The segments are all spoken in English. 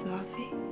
suave.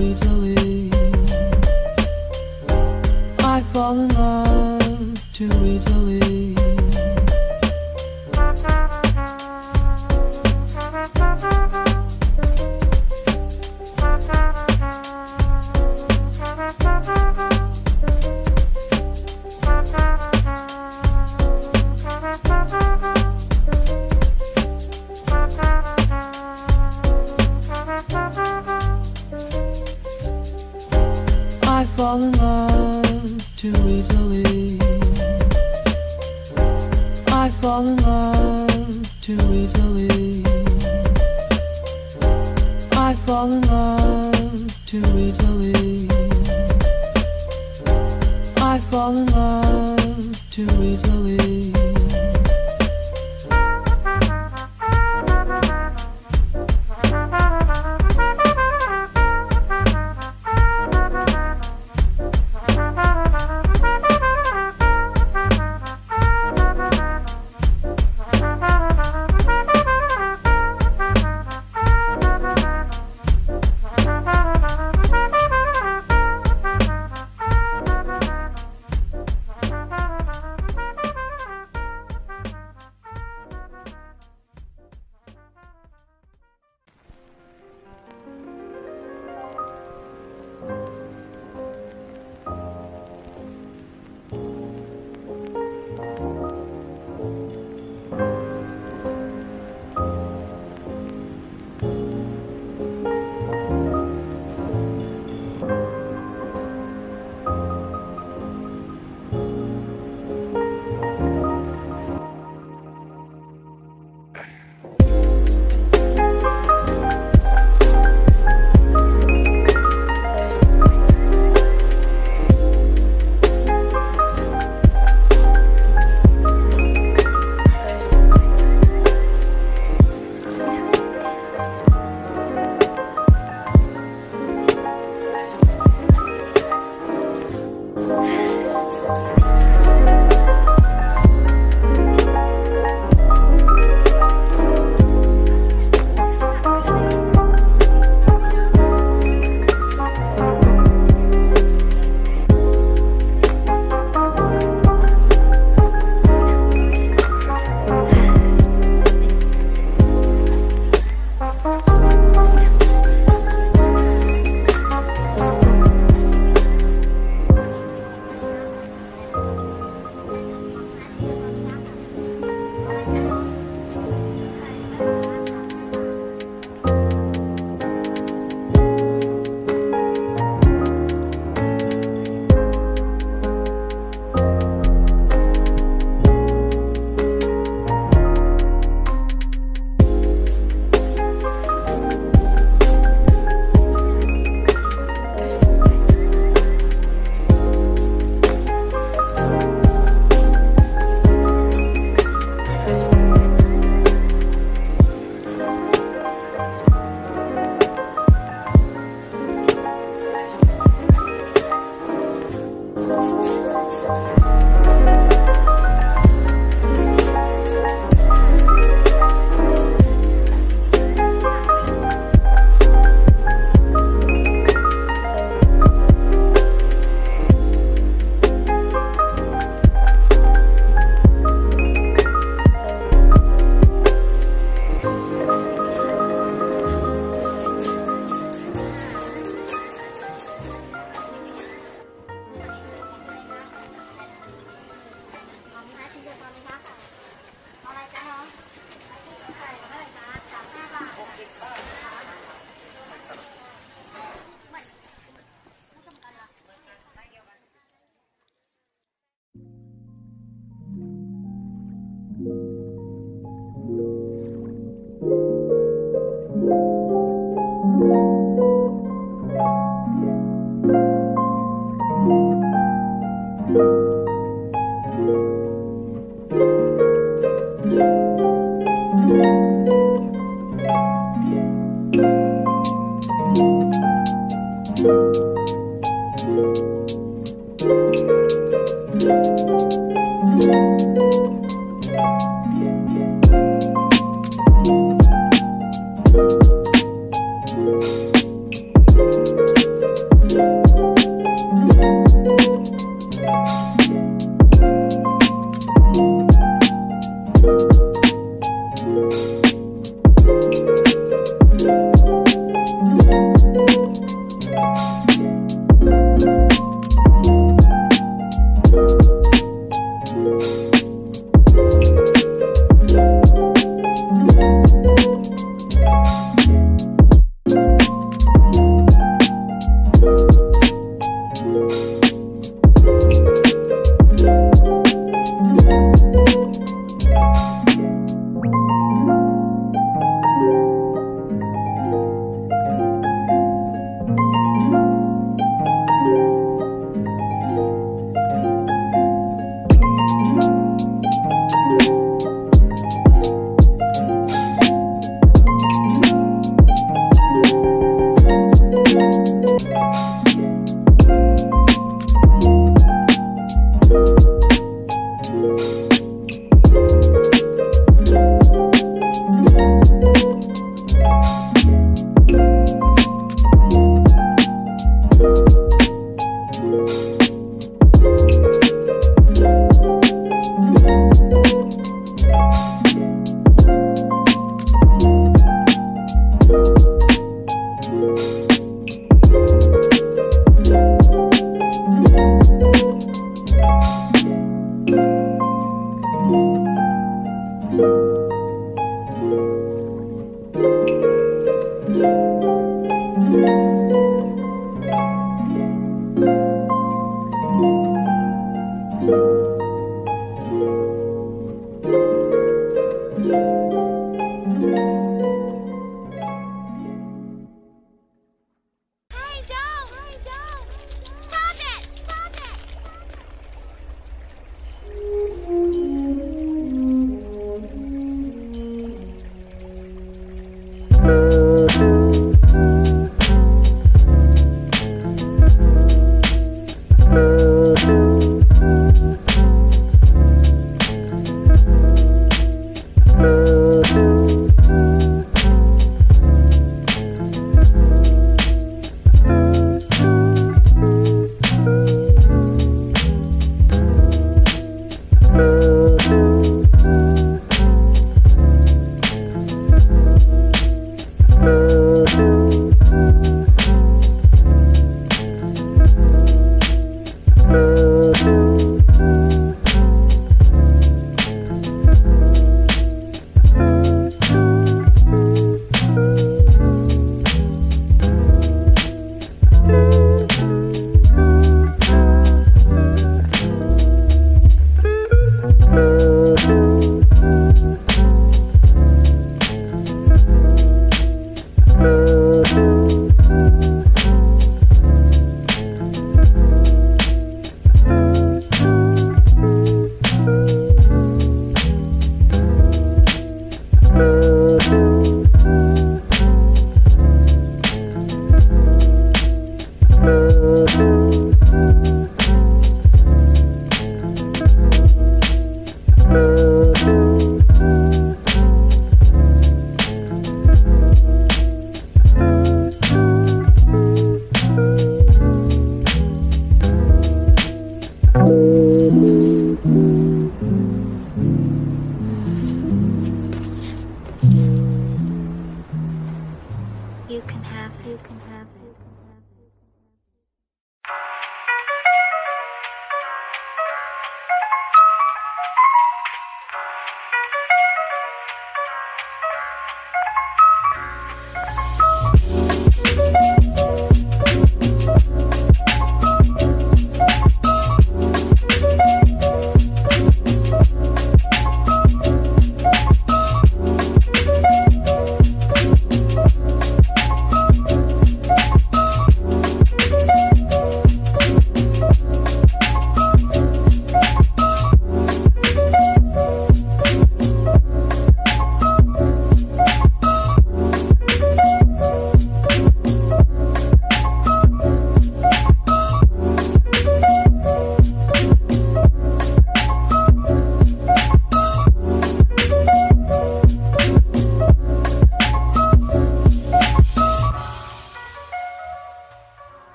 Easily.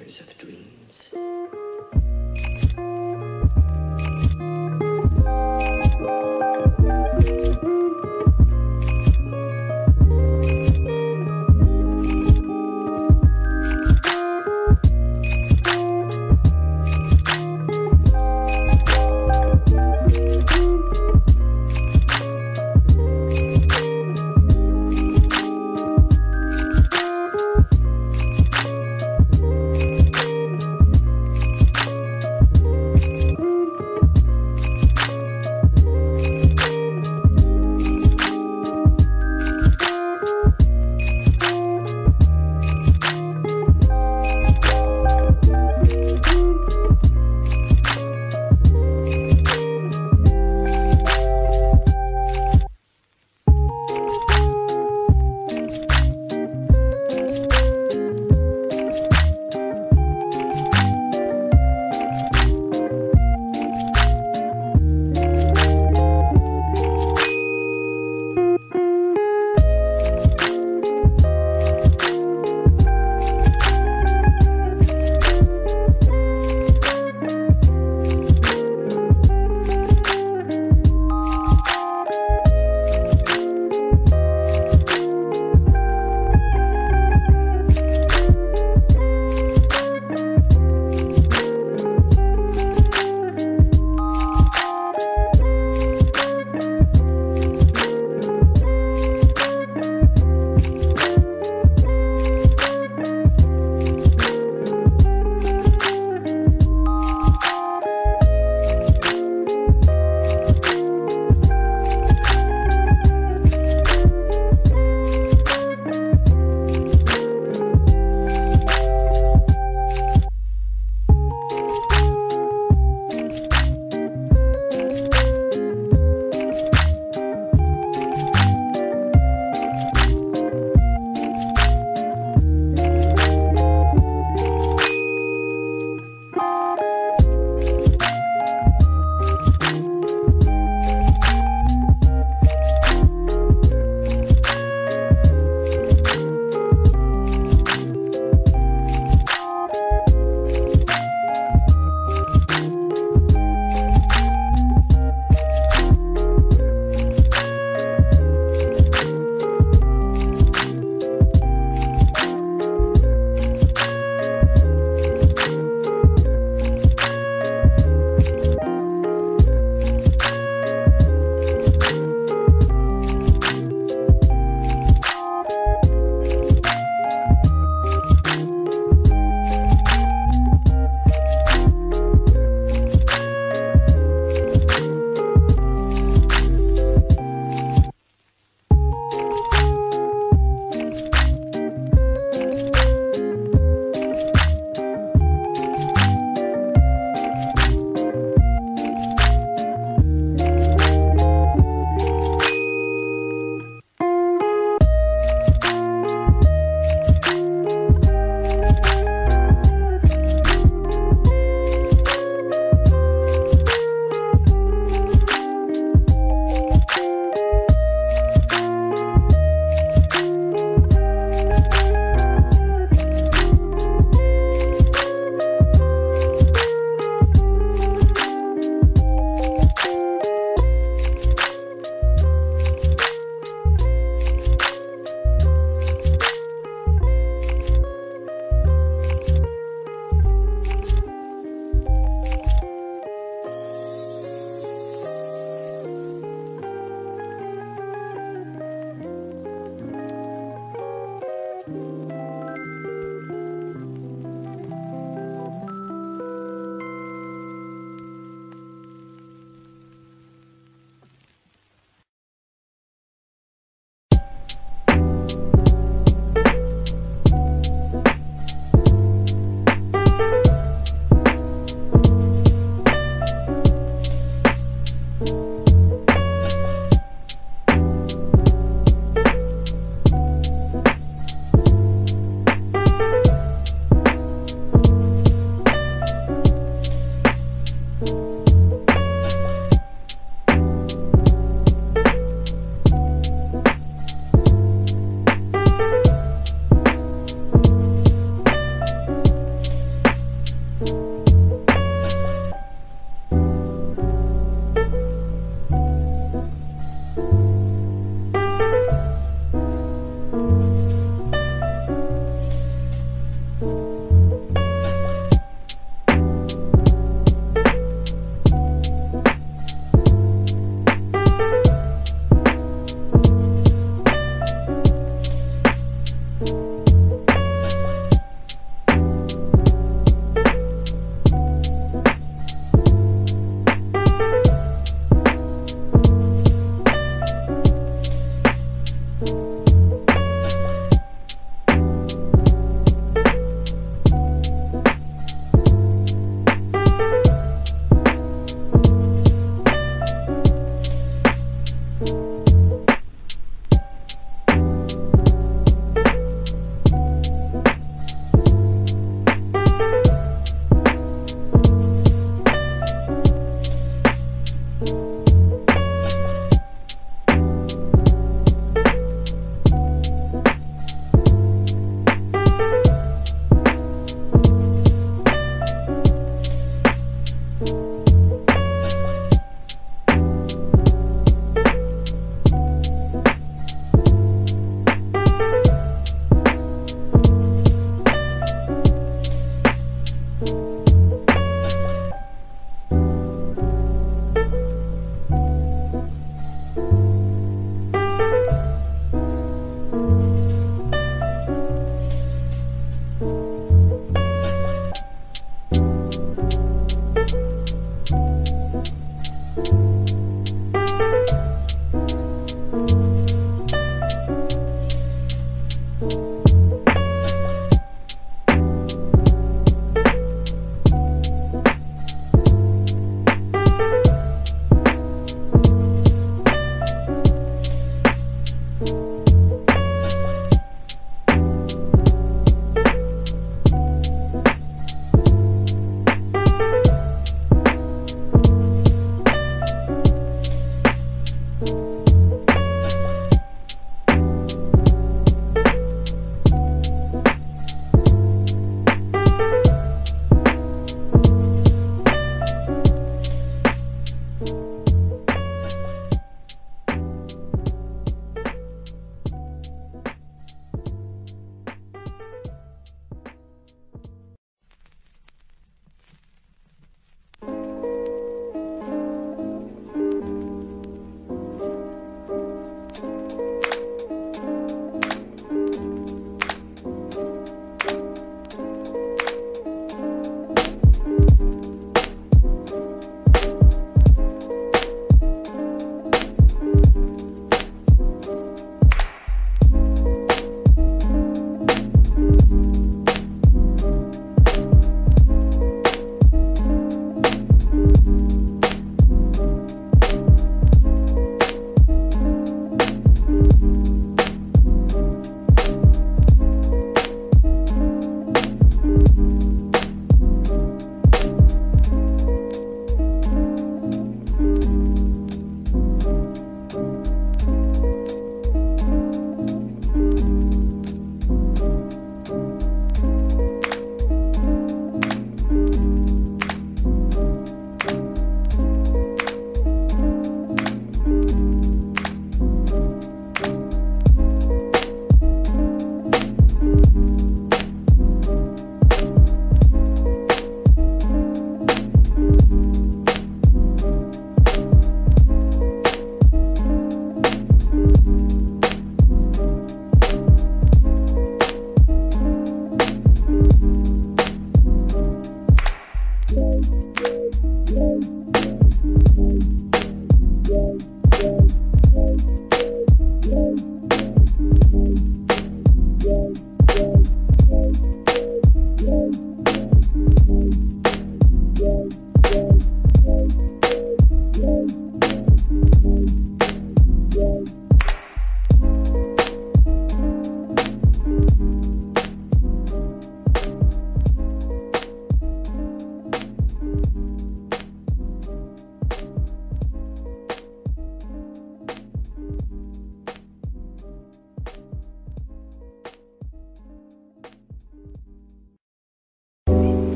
rumors of